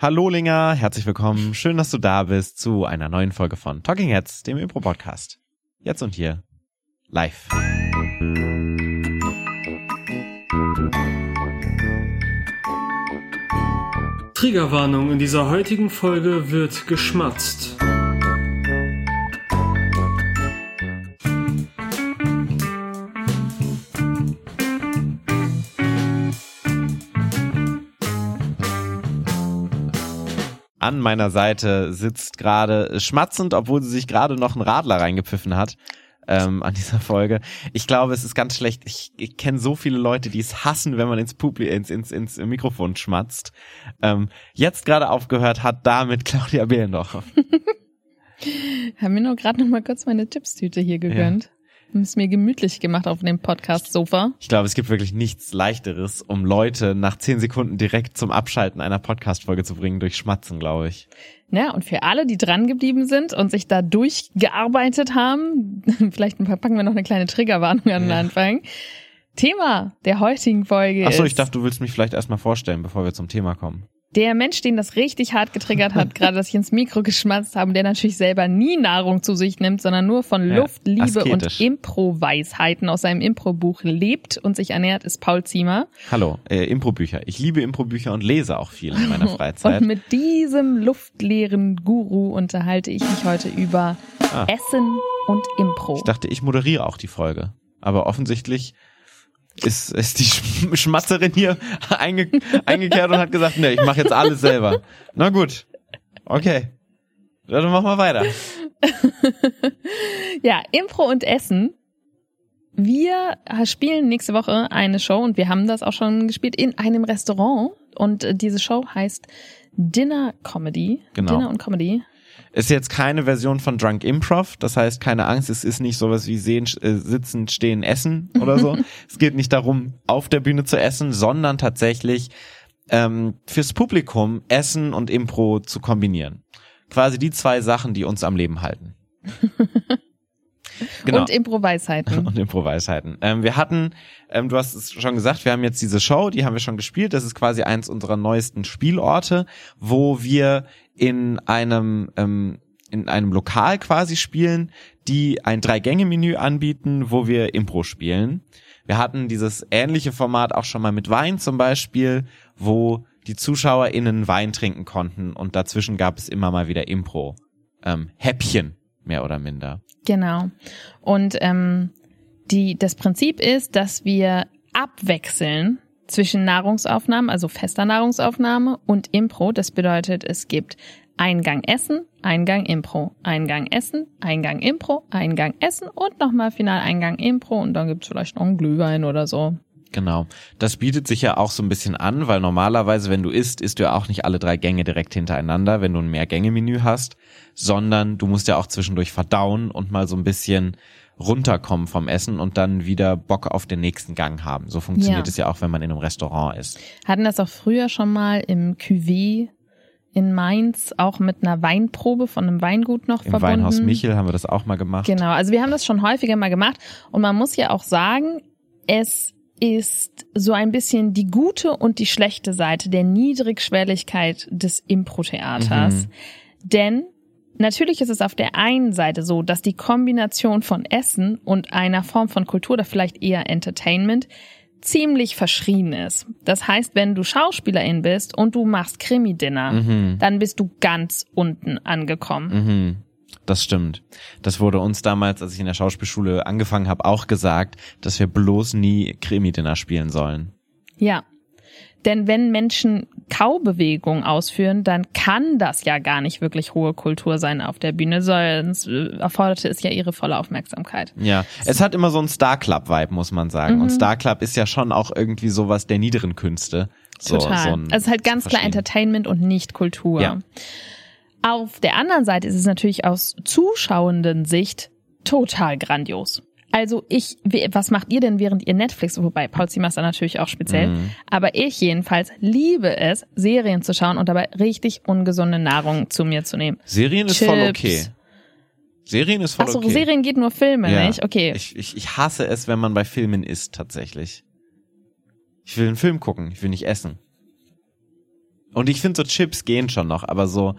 Hallo Linger, herzlich willkommen. Schön, dass du da bist zu einer neuen Folge von Talking Heads, dem Impro-Podcast. Jetzt und hier. Live. Triggerwarnung, in dieser heutigen Folge wird geschmatzt. An meiner Seite sitzt gerade schmatzend, obwohl sie sich gerade noch einen Radler reingepfiffen hat. Ähm, an dieser Folge. Ich glaube, es ist ganz schlecht. Ich, ich kenne so viele Leute, die es hassen, wenn man ins Publi ins, ins, ins Mikrofon schmatzt. Ähm, jetzt gerade aufgehört hat damit Claudia Behlendorf. Haben mir nur gerade noch mal kurz meine Tippstüte hier gegönnt. Haben es mir gemütlich gemacht auf dem Podcast-Sofa. Ich glaube, es gibt wirklich nichts leichteres, um Leute nach zehn Sekunden direkt zum Abschalten einer Podcast-Folge zu bringen durch Schmatzen, glaube ich. Ja, und für alle, die dran geblieben sind und sich da durchgearbeitet haben, vielleicht packen wir noch eine kleine Triggerwarnung an den Ja. Anfang. Thema der heutigen Folge Ach so, ist ich dachte, du willst mich vielleicht erstmal vorstellen, bevor wir zum Thema kommen. Der Mensch, den das richtig hart getriggert hat, gerade dass ich ins Mikro geschmatzt habe, der natürlich selber nie Nahrung zu sich nimmt, sondern nur von Ja, Luft, Liebe und asketisch. Impro-Weisheiten aus seinem Impro-Buch lebt und sich ernährt, ist Paul Ziemer. Hallo, äh, Impro-Bücher. Ich liebe Impro-Bücher und lese auch viel in meiner Freizeit. Und mit diesem luftleeren Guru unterhalte ich mich heute über Ah. Essen und Impro. Ich dachte, ich moderiere auch die Folge. Aber offensichtlich ist, ist die Sch Schmatzerin hier einge eingekehrt und hat gesagt, nee, ich mache jetzt alles selber. Na gut. Okay. Dann machen wir weiter. Ja, Impro und Essen. Wir spielen nächste Woche eine Show und wir haben das auch schon gespielt in einem Restaurant. Und diese Show heißt Dinner Comedy. Genau. Dinner und Comedy. Ist jetzt keine Version von Drunk Improv, das heißt keine Angst, es ist nicht sowas wie sehen, äh, sitzen, stehen, essen oder so. es geht nicht darum, auf der Bühne zu essen, sondern tatsächlich ähm, fürs Publikum Essen und Impro zu kombinieren. Quasi die zwei Sachen, die uns am Leben halten. Genau. Und Impro-Weisheiten. und Improweisheiten. Ähm, wir hatten, ähm, du hast es schon gesagt, wir haben jetzt diese Show, die haben wir schon gespielt. Das ist quasi eins unserer neuesten Spielorte, wo wir in einem ähm, in einem Lokal quasi spielen, die ein Drei-Gänge-Menü anbieten, wo wir Impro spielen. Wir hatten dieses ähnliche Format auch schon mal mit Wein zum Beispiel, wo die ZuschauerInnen Wein trinken konnten und dazwischen gab es immer mal wieder Impro. Ähm, Häppchen, mehr oder minder. Genau. Und ähm, die, das Prinzip ist, dass wir abwechseln zwischen Nahrungsaufnahmen, also fester Nahrungsaufnahme und Impro. Das bedeutet, es gibt Eingang Essen, Eingang Impro, Eingang Essen, Eingang Impro, Eingang Essen und nochmal final Eingang Impro und dann gibt's vielleicht noch einen Glühwein oder so. Genau. Das bietet sich ja auch so ein bisschen an, weil normalerweise, wenn du isst, isst du ja auch nicht alle drei Gänge direkt hintereinander, wenn du ein Mehrgänge-Menü hast, sondern du musst ja auch zwischendurch verdauen und mal so ein bisschen runterkommen vom Essen und dann wieder Bock auf den nächsten Gang haben. So funktioniert Ja. es ja auch, wenn man in einem Restaurant ist. Hatten das auch früher schon mal im Cuvée in Mainz, auch mit einer Weinprobe von einem Weingut noch Im verbunden. Weinhaus Michel haben wir das auch mal gemacht. Genau, also wir haben das schon häufiger mal gemacht und man muss ja auch sagen, es ist so ein bisschen die gute und die schlechte Seite der Niedrigschwelligkeit des Impro-Theaters. Mhm. Denn natürlich ist es auf der einen Seite so, dass die Kombination von Essen und einer Form von Kultur oder vielleicht eher Entertainment ziemlich verschrien ist. Das heißt, wenn du Schauspielerin bist und du machst Krimi-Dinner, Mhm. dann bist du ganz unten angekommen. Mhm. Das stimmt. Das wurde uns damals, als ich in der Schauspielschule angefangen habe, auch gesagt, dass wir bloß nie Krimi-Dinner spielen sollen. Ja. Denn wenn Menschen Kaubewegungen ausführen, dann kann das ja gar nicht wirklich hohe Kultur sein auf der Bühne, sonst äh, erforderte es ja ihre volle Aufmerksamkeit. Ja, es hat immer so einen Star Club Vibe, muss man sagen. Mhm. Und Star Club ist ja schon auch irgendwie sowas der niederen Künste. So, Total. So ein, also es ist halt ganz klar. Entertainment und nicht Kultur. Ja. Auf der anderen Seite ist es natürlich aus zuschauenden Sicht total grandios. Also ich, was macht ihr denn während ihr Netflix, wobei Paul da natürlich auch speziell, Mhm. aber ich jedenfalls liebe es, Serien zu schauen und dabei richtig ungesunde Nahrung zu mir zu nehmen. Serien ist voll Chips. okay. Serien ist voll Achso, okay. Serien geht nur Filme, ja. nicht? Okay. Ich, ich, ich hasse es, wenn man bei Filmen isst, tatsächlich. Ich will einen Film gucken, ich will nicht essen. Und ich finde so Chips gehen schon noch, aber so,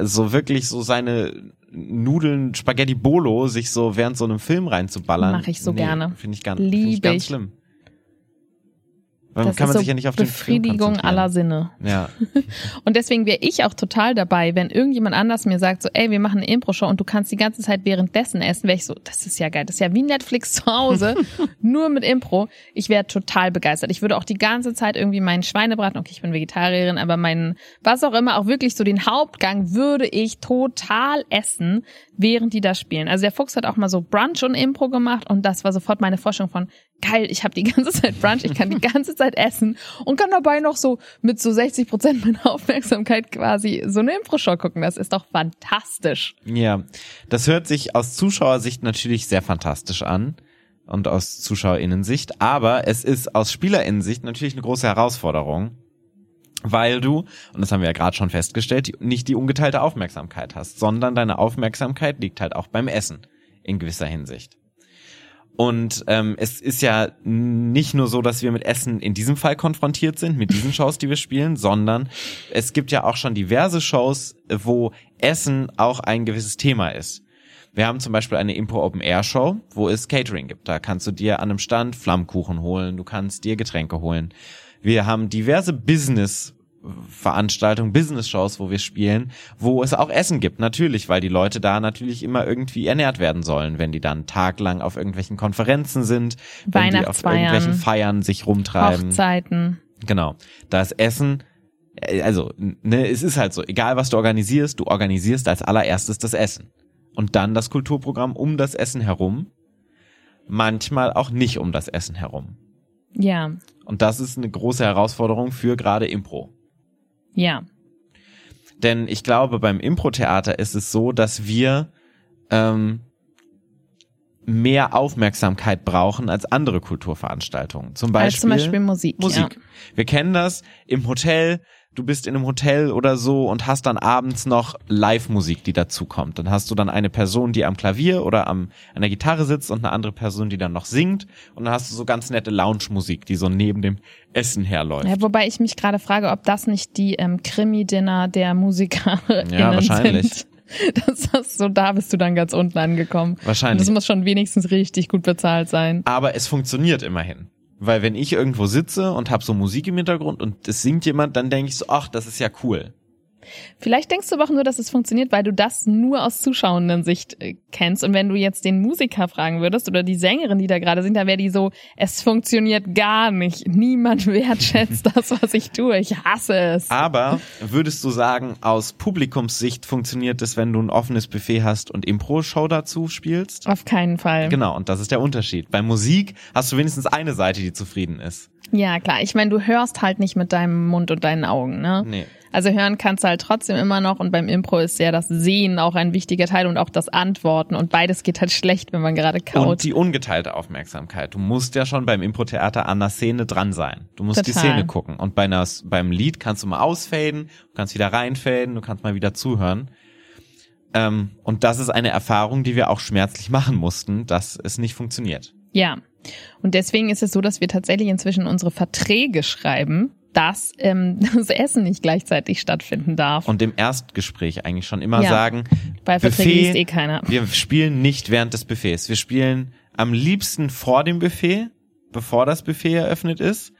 so wirklich so seine Nudeln, Spaghetti Bolo, sich so während so einem Film reinzuballern. Mach ich so gerne. Finde ich, ganz, Lieb find ich ganz schlimm. Das kann man so sich ja nicht auf den Befriedigung konzentrieren. aller Sinne. Ja, Und deswegen wäre ich auch total dabei, wenn irgendjemand anders mir sagt, so, ey, wir machen eine Impro-Show und du kannst die ganze Zeit währenddessen essen, wäre ich so, das ist ja geil. Das ist ja wie Netflix zu Hause, nur mit Impro. Ich wäre total begeistert. Ich würde auch die ganze Zeit irgendwie meinen Schweinebraten, okay, ich bin Vegetarierin, aber meinen, was auch immer, auch wirklich so den Hauptgang würde ich total essen, während die da spielen. Also der Fuchs hat auch mal so Brunch und Impro gemacht und das war sofort meine Forschung von, geil, ich habe die ganze Zeit Brunch, ich kann die ganze Zeit essen und kann dabei noch so mit so 60 Prozent meiner Aufmerksamkeit quasi so eine Impro-Show gucken. Das ist doch fantastisch. ja. Das hört sich aus Zuschauersicht natürlich sehr fantastisch an und aus ZuschauerInnen-Sicht, aber es ist aus SpielerInnen-Sicht natürlich eine große Herausforderung, weil du, und das haben wir ja gerade schon festgestellt, nicht die ungeteilte Aufmerksamkeit hast, sondern deine Aufmerksamkeit liegt halt auch beim Essen in gewisser Hinsicht. Und ähm, es ist ja nicht nur so, dass wir mit Essen in diesem Fall konfrontiert sind, mit diesen Shows, die wir spielen, sondern es gibt ja auch schon diverse Shows, wo Essen auch ein gewisses Thema ist. Wir haben zum Beispiel eine Impro Open Air Show, wo es Catering gibt. Da kannst du dir an einem Stand Flammkuchen holen, du kannst dir Getränke holen. Wir haben diverse Business Veranstaltungen, Business-Shows, wo wir spielen, wo es auch Essen gibt, natürlich, weil die Leute da natürlich immer irgendwie ernährt werden sollen, wenn die dann taglang auf irgendwelchen Konferenzen sind, wenn die auf irgendwelchen Feiern sich rumtreiben. Hochzeiten. Genau. Da ist Essen, äh, also, ne, es ist halt so, egal was du organisierst, du organisierst als allererstes das Essen. Und dann das Kulturprogramm um das Essen herum. Manchmal auch nicht um das Essen herum. Ja, Und das ist eine große Herausforderung für gerade Impro. Ja. Denn ich glaube, beim Impro-Theater ist es so, dass wir ähm, mehr Aufmerksamkeit brauchen als andere Kulturveranstaltungen. Zum Beispiel, Als zum Beispiel Musik. Musik. Ja. Wir kennen das im Hotel. Du bist in einem Hotel oder so und hast dann abends noch Live-Musik, die dazukommt. Dann hast du dann eine Person, die am Klavier oder am, an der Gitarre sitzt und eine andere Person, die dann noch singt. Und dann hast du so ganz nette Lounge-Musik, die so neben dem Essen herläuft. Ja, wobei ich mich gerade frage, ob das nicht die ähm, Krimi-Dinner der Musiker Ja, wahrscheinlich. sind. Das ist so, da bist du dann ganz unten angekommen. Und Wahrscheinlich. das muss schon wenigstens richtig gut bezahlt sein. Aber es funktioniert immerhin. Weil wenn ich irgendwo sitze und habe so Musik im Hintergrund und es singt jemand, dann denke ich so, ach, das ist ja cool. Vielleicht denkst du aber auch nur, dass es funktioniert, weil du das nur aus zuschauenden Sicht äh, kennst. Und wenn du jetzt den Musiker fragen würdest oder die Sängerin, die da gerade singt, dann wäre die so, es funktioniert gar nicht. Niemand wertschätzt das, was ich tue. Ich hasse es. Aber würdest du sagen, aus Publikumssicht funktioniert es, wenn du ein offenes Buffet hast und Impro-Show dazu spielst? Auf keinen Fall. Genau, und das ist der Unterschied. Bei Musik hast du wenigstens eine Seite, die zufrieden ist. Ja, klar. Ich meine, du hörst halt nicht mit deinem Mund und deinen Augen, ne? Nee. Also hören kannst du halt trotzdem immer noch und beim Impro ist ja das Sehen auch ein wichtiger Teil und auch das Antworten und beides geht halt schlecht, wenn man gerade Und kaut. die ungeteilte Aufmerksamkeit. Du musst ja schon beim Impro-Theater an der Szene dran sein. Du musst die Total. Szene gucken. Und bei einer, beim Lied kannst du mal ausfaden, du kannst wieder reinfaden, du kannst mal wieder zuhören. Ähm, und das ist eine Erfahrung, die wir auch schmerzlich machen mussten, dass es nicht funktioniert. Ja. Und deswegen ist es so, dass wir tatsächlich inzwischen unsere Verträge schreiben, dass ähm, das Essen nicht gleichzeitig stattfinden darf. Und im Erstgespräch eigentlich schon immer Ja. sagen, Bei Verträgen Buffet, liest eh keiner. wir spielen nicht während des Buffets. Wir spielen am liebsten vor dem Buffet, bevor das Buffet eröffnet ist,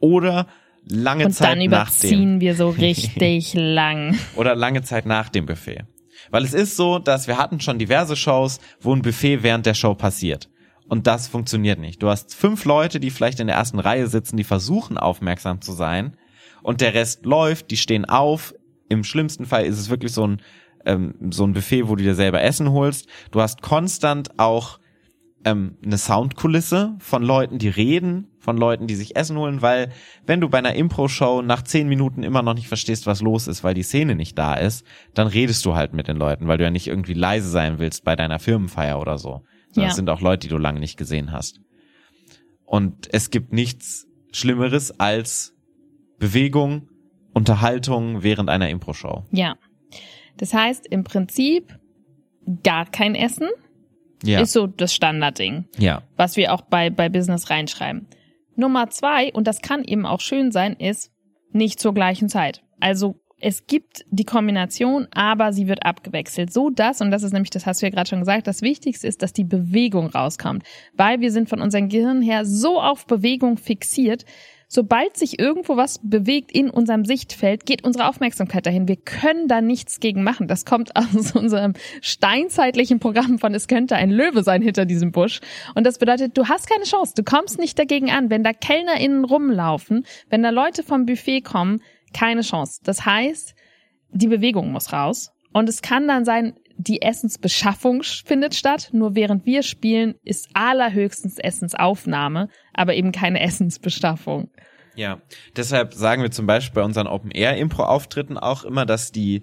oder lange Und Zeit dann nach dem. überziehen wir so richtig lang. oder lange Zeit nach dem Buffet. Weil es ist so, dass wir hatten schon diverse Shows, wo ein Buffet während der Show passiert. Und das funktioniert nicht. Du hast fünf Leute, die vielleicht in der ersten Reihe sitzen, die versuchen aufmerksam zu sein. Und der Rest läuft, die stehen auf. Im schlimmsten Fall ist es wirklich so ein, ähm, so ein Buffet, wo du dir selber Essen holst. Du hast konstant auch ähm, eine Soundkulisse von Leuten, die reden, von Leuten, die sich Essen holen, weil wenn du bei einer Impro-Show nach zehn Minuten immer noch nicht verstehst, was los ist, weil die Szene nicht da ist, dann redest du halt mit den Leuten, weil du ja nicht irgendwie leise sein willst bei deiner Firmenfeier oder so. Das Ja. sind auch Leute, die du lange nicht gesehen hast. Und es gibt nichts Schlimmeres als Bewegung, Unterhaltung während einer Impro-Show. Ja. Das heißt, im Prinzip gar kein Essen Ja. ist so das Standardding, ja. was wir auch bei, bei Business reinschreiben. Nummer zwei, und das kann eben auch schön sein, ist nicht zur gleichen Zeit. Also es gibt die Kombination, aber sie wird abgewechselt. So dass, und das ist nämlich, das hast du ja gerade schon gesagt, das Wichtigste ist, dass die Bewegung rauskommt. Weil wir sind von unserem Gehirn her so auf Bewegung fixiert, sobald sich irgendwo was bewegt in unserem Sichtfeld, geht unsere Aufmerksamkeit dahin. Wir können da nichts gegen machen. Das kommt aus unserem steinzeitlichen Programm von Es könnte ein Löwe sein hinter diesem Busch. Und das bedeutet, du hast keine Chance. Du kommst nicht dagegen an. Wenn da KellnerInnen rumlaufen, wenn da Leute vom Buffet kommen, keine Chance. Das heißt, die Bewegung muss raus. Und es kann dann sein, die Essensbeschaffung findet statt, nur während wir spielen, ist allerhöchstens Essensaufnahme, aber eben keine Essensbeschaffung. Ja, deshalb sagen wir zum Beispiel bei unseren Open-Air-Impro-Auftritten auch immer, dass die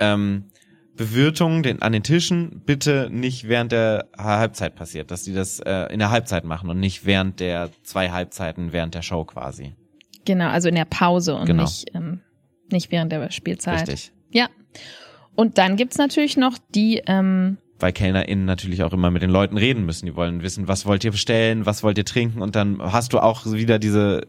ähm, Bewirtung den, an den Tischen bitte nicht während der Halbzeit passiert, dass die das äh, in der Halbzeit machen und nicht während der zwei Halbzeiten während der Show quasi. Genau, also in der Pause und genau. nicht, ähm, nicht während der Spielzeit. Richtig. Ja. Und dann gibt's natürlich noch die, ähm, weil KellnerInnen natürlich auch immer mit den Leuten reden müssen. Die wollen wissen, was wollt ihr bestellen, was wollt ihr trinken und dann hast du auch wieder diese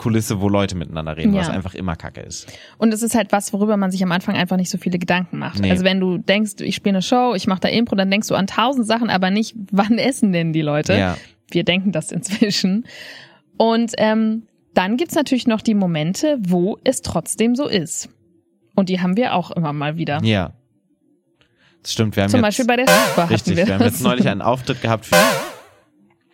Kulisse, wo Leute miteinander reden, ja. was einfach immer Kacke ist. Und es ist halt was, worüber man sich am Anfang einfach nicht so viele Gedanken macht. Nee. Also wenn du denkst, ich spiele eine Show, ich mache da Impro, dann denkst du an tausend Sachen, aber nicht, wann essen denn die Leute? Ja. Wir denken das inzwischen. Und ähm, dann gibt's natürlich noch die Momente, wo es trotzdem so ist. Und die haben wir auch immer mal wieder. Ja. Das stimmt. Wir haben Zum jetzt, Beispiel bei der Super Richtig, wir, wir haben jetzt neulich einen Auftritt gehabt, für,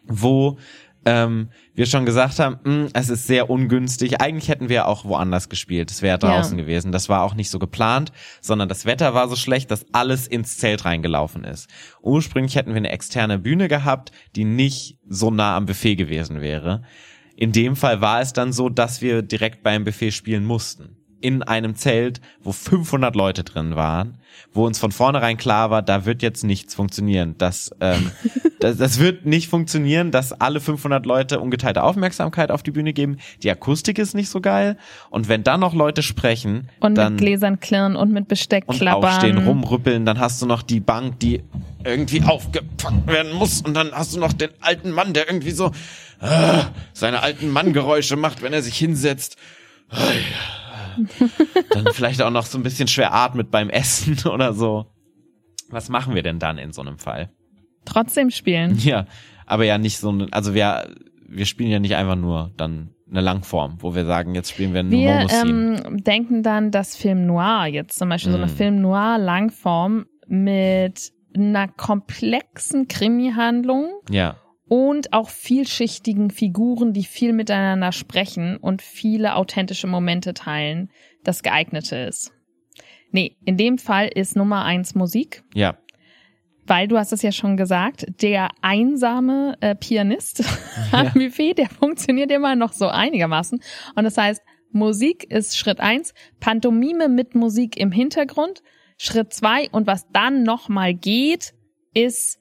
wo ähm, wir schon gesagt haben, mh, hm, es ist sehr ungünstig. Eigentlich hätten wir auch woanders gespielt. Es wäre draußen ja. gewesen. Das war auch nicht so geplant, sondern das Wetter war so schlecht, dass alles ins Zelt reingelaufen ist. Ursprünglich hätten wir eine externe Bühne gehabt, die nicht so nah am Buffet gewesen wäre. In dem Fall war es dann so, dass wir direkt beim Buffet spielen mussten. In einem Zelt, wo 500 Leute drin waren, wo uns von vornherein klar war, da wird jetzt nichts funktionieren. Das, ähm, das, das wird nicht funktionieren, dass alle 500 Leute ungeteilte Aufmerksamkeit auf die Bühne geben. Die Akustik ist nicht so geil. Und wenn dann noch Leute sprechen, und dann mit Gläsern klirren und mit Besteck und klappern. aufstehen, rumrüppeln, dann hast du noch die Bank, die irgendwie aufgepackt werden muss und dann hast du noch den alten Mann, der irgendwie so äh, seine alten Manngeräusche macht, wenn er sich hinsetzt. dann vielleicht auch noch so ein bisschen schwer atmet beim Essen oder so. Was machen wir denn dann in so einem Fall? Trotzdem spielen. Ja, aber ja nicht so, also wir, wir spielen ja nicht einfach nur dann eine Langform, wo wir sagen, jetzt spielen wir nur Wir ähm, denken dann, dass Film Noir jetzt zum Beispiel mm. so eine Film Noir Langform mit einer komplexen Krimi-Handlung ja und auch vielschichtigen Figuren, die viel miteinander sprechen und viele authentische Momente teilen, das geeignete ist. Nee, in dem Fall ist Nummer eins Musik. Ja. Weil du hast es ja schon gesagt, der einsame äh, Pianist am Buffet, der funktioniert immer noch so einigermaßen. Und das heißt, Musik ist Schritt eins, Pantomime mit Musik im Hintergrund. Schritt zwei und was dann nochmal geht, ist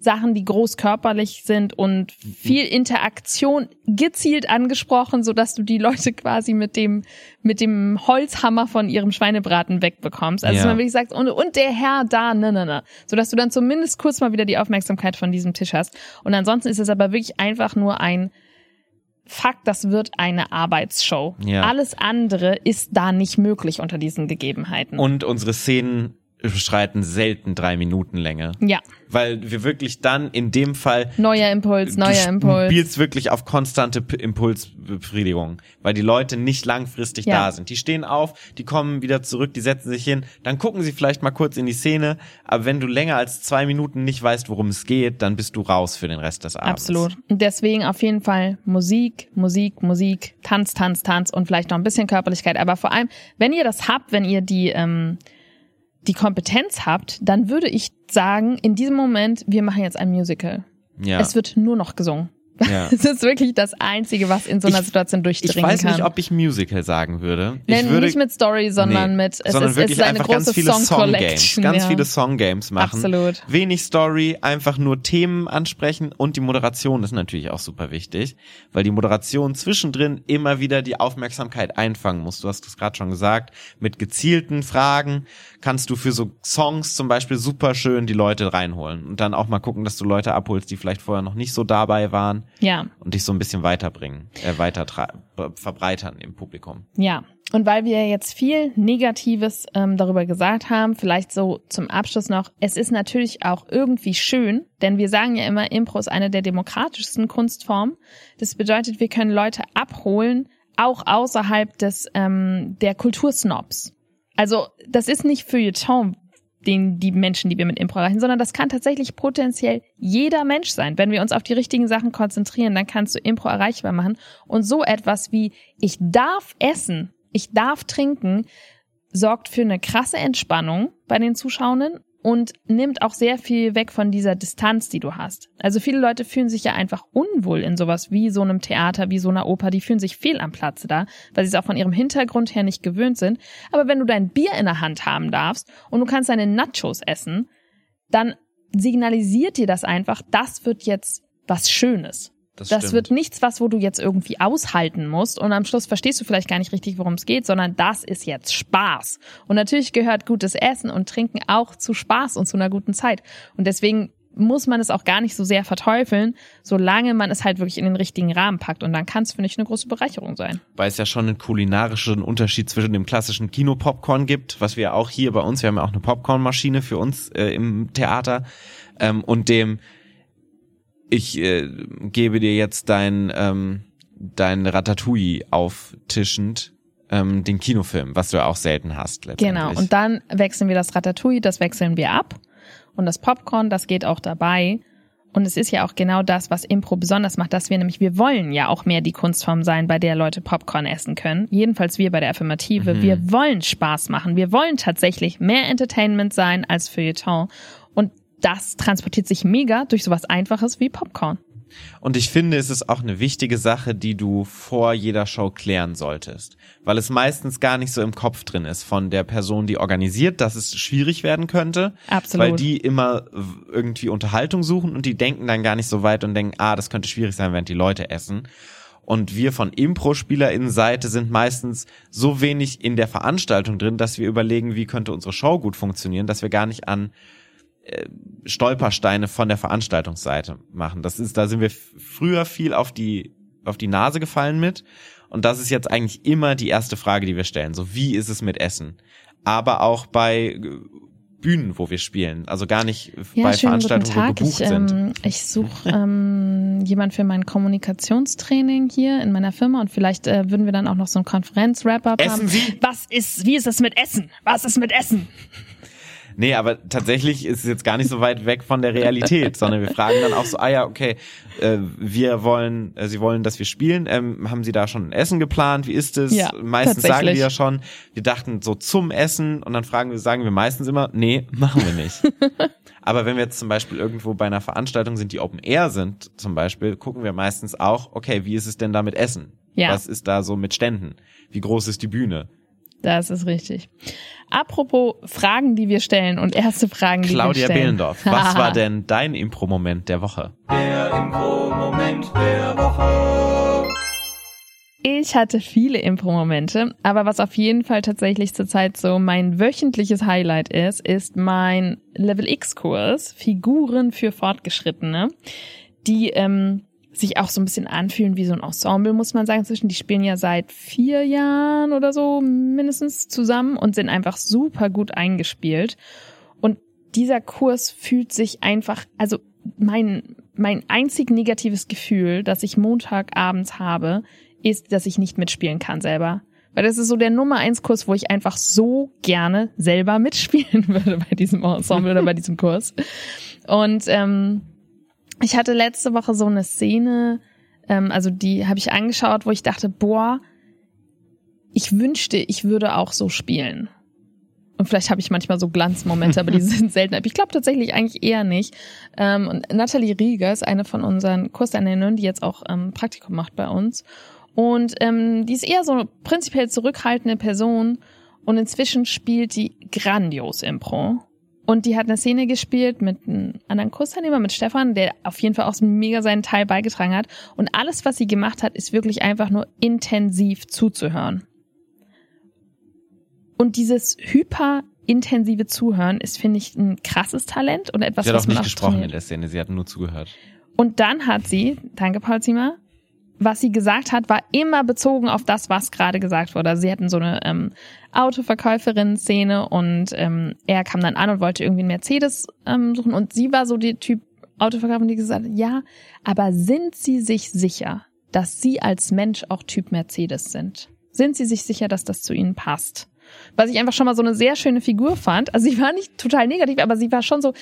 Sachen, die großkörperlich sind und viel Interaktion gezielt angesprochen, so dass du die Leute quasi mit dem mit dem Holzhammer von ihrem Schweinebraten wegbekommst. Also ja. dass man wirklich sagt und, und der Herr da, ne ne ne, so dass du dann zumindest kurz mal wieder die Aufmerksamkeit von diesem Tisch hast. Und ansonsten ist es aber wirklich einfach nur ein Fakt, das wird eine Arbeitsshow. Ja. Alles andere ist da nicht möglich unter diesen Gegebenheiten. Und unsere Szenen überschreiten selten drei Minuten Länge. Ja. Weil wir wirklich dann in dem Fall neuer Impuls, neuer du Impuls. spielst wirklich auf konstante P Impulsbefriedigung, weil die Leute nicht langfristig ja. da sind. Die stehen auf, die kommen wieder zurück, die setzen sich hin, dann gucken sie vielleicht mal kurz in die Szene, aber wenn du länger als zwei Minuten nicht weißt, worum es geht, dann bist du raus für den Rest des Abends. Absolut. Und deswegen auf jeden Fall Musik, Musik, Musik, Tanz, Tanz, Tanz und vielleicht noch ein bisschen Körperlichkeit, aber vor allem, wenn ihr das habt, wenn ihr die ähm, die Kompetenz habt, dann würde ich sagen, in diesem Moment, wir machen jetzt ein Musical. Ja. Es wird nur noch gesungen. Ja. Es ist wirklich das Einzige, was in so einer ich, Situation durchdringen kann. Ich weiß nicht, ob ich Musical sagen würde. Ich würde nicht mit Story, sondern nee, mit es sondern ist, wirklich es ist eine einfach ganz viele Songgames, Song ganz ja. viele Songgames machen. Absolut. Wenig Story, einfach nur Themen ansprechen und die Moderation ist natürlich auch super wichtig, weil die Moderation zwischendrin immer wieder die Aufmerksamkeit einfangen muss. Du hast es gerade schon gesagt, mit gezielten Fragen kannst du für so Songs zum Beispiel super schön die Leute reinholen und dann auch mal gucken, dass du Leute abholst, die vielleicht vorher noch nicht so dabei waren ja. Und dich so ein bisschen weiterbringen, äh, weiter verbreitern im Publikum. Ja. und weil wir jetzt viel Negatives ähm, darüber gesagt haben, vielleicht so zum Abschluss noch, es ist natürlich auch irgendwie schön, denn wir sagen ja immer, Impro ist eine der demokratischsten Kunstformen. Das bedeutet, wir können Leute abholen, auch außerhalb des ähm, der Kultursnobs. Also das ist nicht Feuilleton, den die Menschen, die wir mit Impro erreichen, sondern das kann tatsächlich potenziell jeder Mensch sein. Wenn wir uns auf die richtigen Sachen konzentrieren, dann kannst du Impro erreichbar machen. Und so etwas wie ich darf essen ich darf trinken, sorgt für eine krasse Entspannung bei den Zuschauenden und nimmt auch sehr viel weg von dieser Distanz, die du hast. Also viele Leute fühlen sich ja einfach unwohl in sowas wie so einem Theater, wie so einer Oper, die fühlen sich fehl am Platze da, weil sie es auch von ihrem Hintergrund her nicht gewöhnt sind. Aber wenn du dein Bier in der Hand haben darfst und du kannst deine Nachos essen, dann signalisiert dir das einfach, das wird jetzt was Schönes. Das, das wird nichts, was, wo du jetzt irgendwie aushalten musst und am Schluss verstehst du vielleicht gar nicht richtig, worum es geht, sondern das ist jetzt Spaß. Und natürlich gehört gutes Essen und Trinken auch zu Spaß und zu einer guten Zeit. Und deswegen muss man es auch gar nicht so sehr verteufeln, solange man es halt wirklich in den richtigen Rahmen packt. Und dann kann es, finde ich, eine große Bereicherung sein. Weil es ja schon einen kulinarischen Unterschied zwischen dem klassischen Kino-Popcorn gibt, was wir auch hier bei uns, wir haben ja auch eine Popcornmaschine für uns äh, im Theater, ähm, und dem ich äh, gebe dir jetzt dein, ähm, dein Ratatouille auftischend, ähm, den Kinofilm, was du ja auch selten hast. Genau, und dann wechseln wir das Ratatouille, das wechseln wir ab. Und das Popcorn, das geht auch dabei. Und es ist ja auch genau das, was Impro besonders macht, dass wir nämlich, wir wollen ja auch mehr die Kunstform sein, bei der Leute Popcorn essen können. Jedenfalls wir bei der Affirmative. Mhm. Wir wollen Spaß machen. Wir wollen tatsächlich mehr Entertainment sein als Feuilleton. Und das transportiert sich mega durch sowas Einfaches wie Popcorn. Und ich finde, es ist auch eine wichtige Sache, die du vor jeder Show klären solltest. Weil es meistens gar nicht so im Kopf drin ist von der Person, die organisiert, dass es schwierig werden könnte. Absolut. Weil die immer irgendwie Unterhaltung suchen und die denken dann gar nicht so weit und denken, ah, das könnte schwierig sein, während die Leute essen. Und wir von Impro-SpielerInnen-Seite sind meistens so wenig in der Veranstaltung drin, dass wir überlegen, wie könnte unsere Show gut funktionieren, dass wir gar nicht an Stolpersteine von der Veranstaltungsseite machen. Das ist, da sind wir früher viel auf die, auf die Nase gefallen mit. Und das ist jetzt eigentlich immer die erste Frage, die wir stellen. So, wie ist es mit Essen? Aber auch bei äh, Bühnen, wo wir spielen. Also gar nicht ja, bei Veranstaltungen, wo wir gebucht ich, sind. Ähm, ich suche ähm, jemand für mein Kommunikationstraining hier in meiner Firma und vielleicht äh, würden wir dann auch noch so ein Konferenz-Wrap-Up haben. Sie? Was ist, wie ist es mit Essen? Was ist mit Essen? Nee, aber tatsächlich ist es jetzt gar nicht so weit weg von der Realität, sondern wir fragen dann auch so, ah ja, okay, äh, wir wollen, äh, Sie wollen, dass wir spielen. Ähm, haben Sie da schon ein Essen geplant? Wie ist es? Ja, meistens sagen wir ja schon, wir dachten so zum Essen und dann fragen wir, sagen wir meistens immer, nee, machen wir nicht. aber wenn wir jetzt zum Beispiel irgendwo bei einer Veranstaltung sind, die Open Air sind, zum Beispiel, gucken wir meistens auch, okay, wie ist es denn da mit Essen? Ja. Was ist da so mit Ständen? Wie groß ist die Bühne? Das ist richtig. Apropos Fragen, die wir stellen und erste Fragen, die Claudia wir stellen. Claudia Behlendorf, was war denn dein Impro-Moment der Woche? Der Impro-Moment der Woche. Ich hatte viele Impro-Momente, aber was auf jeden Fall tatsächlich zurzeit so mein wöchentliches Highlight ist, ist mein Level X-Kurs Figuren für Fortgeschrittene, die ähm, sich auch so ein bisschen anfühlen wie so ein Ensemble, muss man sagen. Zwischen die spielen ja seit vier Jahren oder so mindestens zusammen und sind einfach super gut eingespielt. Und dieser Kurs fühlt sich einfach, also mein, mein einzig negatives Gefühl, das ich Montagabends habe, ist, dass ich nicht mitspielen kann selber. Weil das ist so der Nummer eins Kurs, wo ich einfach so gerne selber mitspielen würde bei diesem Ensemble oder bei diesem Kurs. Und ähm, ich hatte letzte Woche so eine Szene, ähm, also die habe ich angeschaut, wo ich dachte, boah, ich wünschte, ich würde auch so spielen. Und vielleicht habe ich manchmal so Glanzmomente, aber die sind selten. Ich glaube tatsächlich eigentlich eher nicht. Ähm, und Nathalie Rieger ist eine von unseren Kursteilnehmern, die jetzt auch ähm, Praktikum macht bei uns. Und ähm, die ist eher so eine prinzipiell zurückhaltende Person. Und inzwischen spielt die grandios Impro. Und die hat eine Szene gespielt mit einem anderen Kursteilnehmer, mit Stefan, der auf jeden Fall auch mega seinen Teil beigetragen hat. Und alles, was sie gemacht hat, ist wirklich einfach nur intensiv zuzuhören. Und dieses hyper intensive Zuhören ist, finde ich, ein krasses Talent und etwas, sie hat was auch man nicht gesprochen trainiert. in der Szene, sie hat nur zugehört. Und dann hat sie, danke Paul Zimmer, was sie gesagt hat, war immer bezogen auf das, was gerade gesagt wurde. Also sie hatten so eine ähm, Autoverkäuferin-Szene und ähm, er kam dann an und wollte irgendwie einen Mercedes ähm, suchen und sie war so die Typ Autoverkäuferin, die gesagt hat, ja, aber sind Sie sich sicher, dass Sie als Mensch auch Typ Mercedes sind? Sind Sie sich sicher, dass das zu Ihnen passt? Was ich einfach schon mal so eine sehr schöne Figur fand. Also sie war nicht total negativ, aber sie war schon so,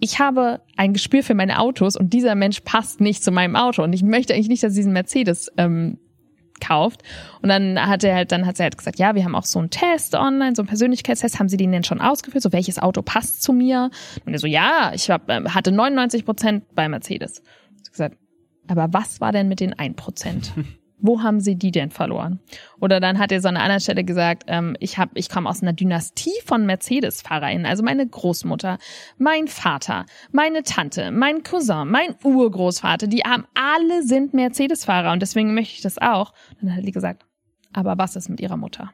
ich habe ein Gespür für meine Autos und dieser Mensch passt nicht zu meinem Auto und ich möchte eigentlich nicht, dass sie diesen Mercedes ähm, kauft. Und dann hat er halt, dann hat sie halt gesagt, ja, wir haben auch so einen Test online, so einen Persönlichkeitstest. Haben Sie den denn schon ausgeführt? So welches Auto passt zu mir? Und er so, ja, ich hab, ähm, hatte 99 Prozent bei Mercedes. Ich gesagt, aber was war denn mit den 1 Prozent? Wo haben sie die denn verloren? Oder dann hat er so an einer anderen Stelle gesagt, ähm, ich hab, ich komme aus einer Dynastie von Mercedes-FahrerInnen. Also meine Großmutter, mein Vater, meine Tante, mein Cousin, mein Urgroßvater, die haben alle sind Mercedes-Fahrer und deswegen möchte ich das auch. Und dann hat die gesagt, aber was ist mit ihrer Mutter?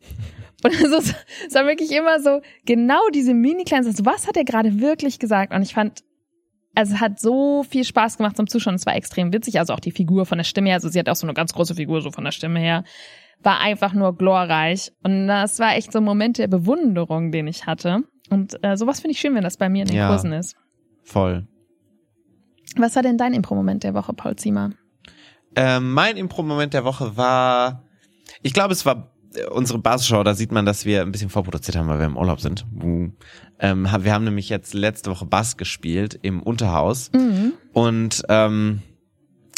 Und also, es war wirklich immer so, genau diese mini kleinen Sätze. Was hat er gerade wirklich gesagt? Und ich fand, also es hat so viel Spaß gemacht zum Zuschauen. Es war extrem witzig. Also auch die Figur von der Stimme her. Also sie hat auch so eine ganz große Figur so von der Stimme her. War einfach nur glorreich. Und das war echt so ein Moment der Bewunderung, den ich hatte. Und äh, sowas finde ich schön, wenn das bei mir in den Ja. Kursen ist. Voll. Was war denn dein Impro-Moment der Woche, Paul Ziemer? Ähm, mein Impro-Moment der Woche war, ich glaube, es war unsere Basisshow, da sieht man, dass wir ein bisschen vorproduziert haben, weil wir im Urlaub sind. Ähm, wir haben nämlich jetzt letzte Woche Bass gespielt im Unterhaus Mhm. und ähm,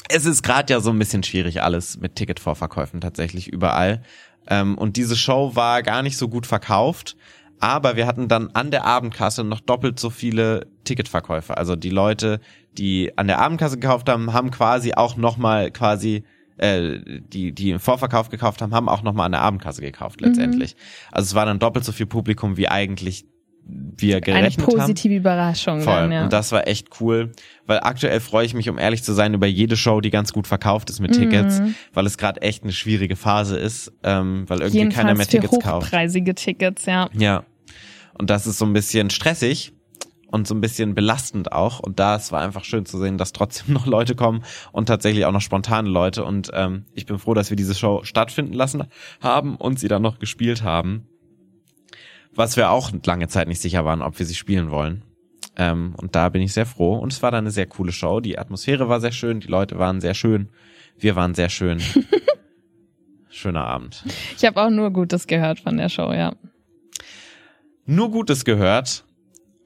es ist gerade ja so ein bisschen schwierig alles mit Ticketvorverkäufen tatsächlich überall. Ähm, und diese Show war gar nicht so gut verkauft, aber wir hatten dann an der Abendkasse noch doppelt so viele Ticketverkäufe. Also die Leute, die an der Abendkasse gekauft haben, haben quasi auch nochmal quasi äh, die, die im Vorverkauf gekauft haben, haben auch nochmal an der Abendkasse gekauft letztendlich. Also es war dann doppelt so viel Publikum, wie eigentlich wir Eine gerechnet haben. positive Überraschung Voll. dann, ja. Und das war echt cool, weil aktuell freue ich mich, um ehrlich zu sein, über jede Show, die ganz gut verkauft ist mit Tickets, Mhm. weil es gerade echt eine schwierige Phase ist, ähm, weil irgendwie keiner Jedenfalls mehr für Tickets kauft. hochpreisige Tickets, ja. Ja. Und das ist so ein bisschen stressig und so ein bisschen belastend auch. Und da es war einfach schön zu sehen, dass trotzdem noch Leute kommen und tatsächlich auch noch spontane Leute. Und ähm, ich bin froh, dass wir diese Show stattfinden lassen haben und sie dann noch gespielt haben. Was wir auch lange Zeit nicht sicher waren, ob wir sie spielen wollen. Ähm, und da bin ich sehr froh. Und es war dann eine sehr coole Show. Die Atmosphäre war sehr schön, die Leute waren sehr schön. Wir waren sehr schön. Schöner Abend. Ich habe auch nur Gutes gehört von der Show, ja. Nur Gutes gehört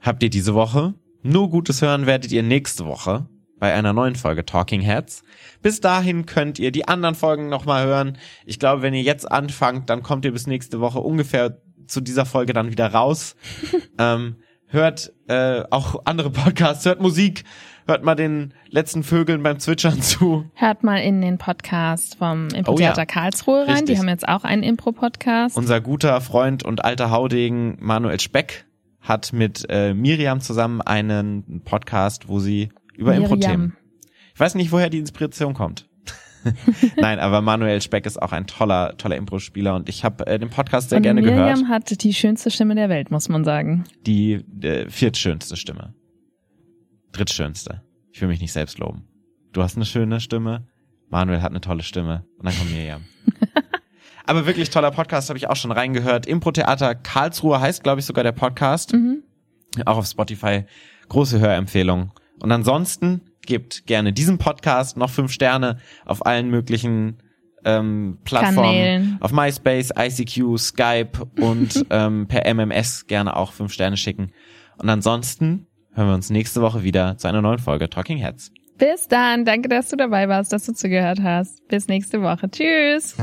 habt ihr diese Woche. Nur Gutes hören werdet ihr nächste Woche bei einer neuen Folge Talking Heads. Bis dahin könnt ihr die anderen Folgen nochmal hören. Ich glaube, wenn ihr jetzt anfangt, dann kommt ihr bis nächste Woche ungefähr zu dieser Folge dann wieder raus. ähm, hört äh, auch andere Podcasts, hört Musik, hört mal den letzten Vögeln beim Zwitschern zu. Hört mal in den Podcast vom Impro-Theater Oh ja. Karlsruhe rein. Richtig. Die haben jetzt auch einen Impro-Podcast. Unser guter Freund und alter Haudegen Manuel Speck hat mit äh, Miriam zusammen einen Podcast, wo sie über Impro-Themen. Ich weiß nicht, woher die Inspiration kommt. Nein, aber Manuel Speck ist auch ein toller, toller Impro-Spieler und ich habe äh, den Podcast sehr Und gerne Miriam gehört. hat die schönste Stimme der Welt, muss man sagen. Die äh, viertschönste Stimme. Drittschönste. Ich will mich nicht selbst loben. Du hast eine schöne Stimme, Manuel hat eine tolle Stimme und dann kommt Miriam. aber wirklich toller Podcast, habe ich auch schon reingehört. Impro-Theater Karlsruhe heißt, glaube ich, sogar der Podcast. Mhm. Auch auf Spotify. Große Hörempfehlung. Und ansonsten gebt gerne diesem Podcast noch fünf Sterne auf allen möglichen ähm, Plattformen. Kanälen. Auf MySpace, ICQ, Skype und ähm, per MMS gerne auch fünf Sterne schicken. Und ansonsten hören wir uns nächste Woche wieder zu einer neuen Folge Talking Heads. Bis dann. Danke, dass du dabei warst, dass du zugehört hast. Bis nächste Woche. Tschüss.